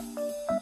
う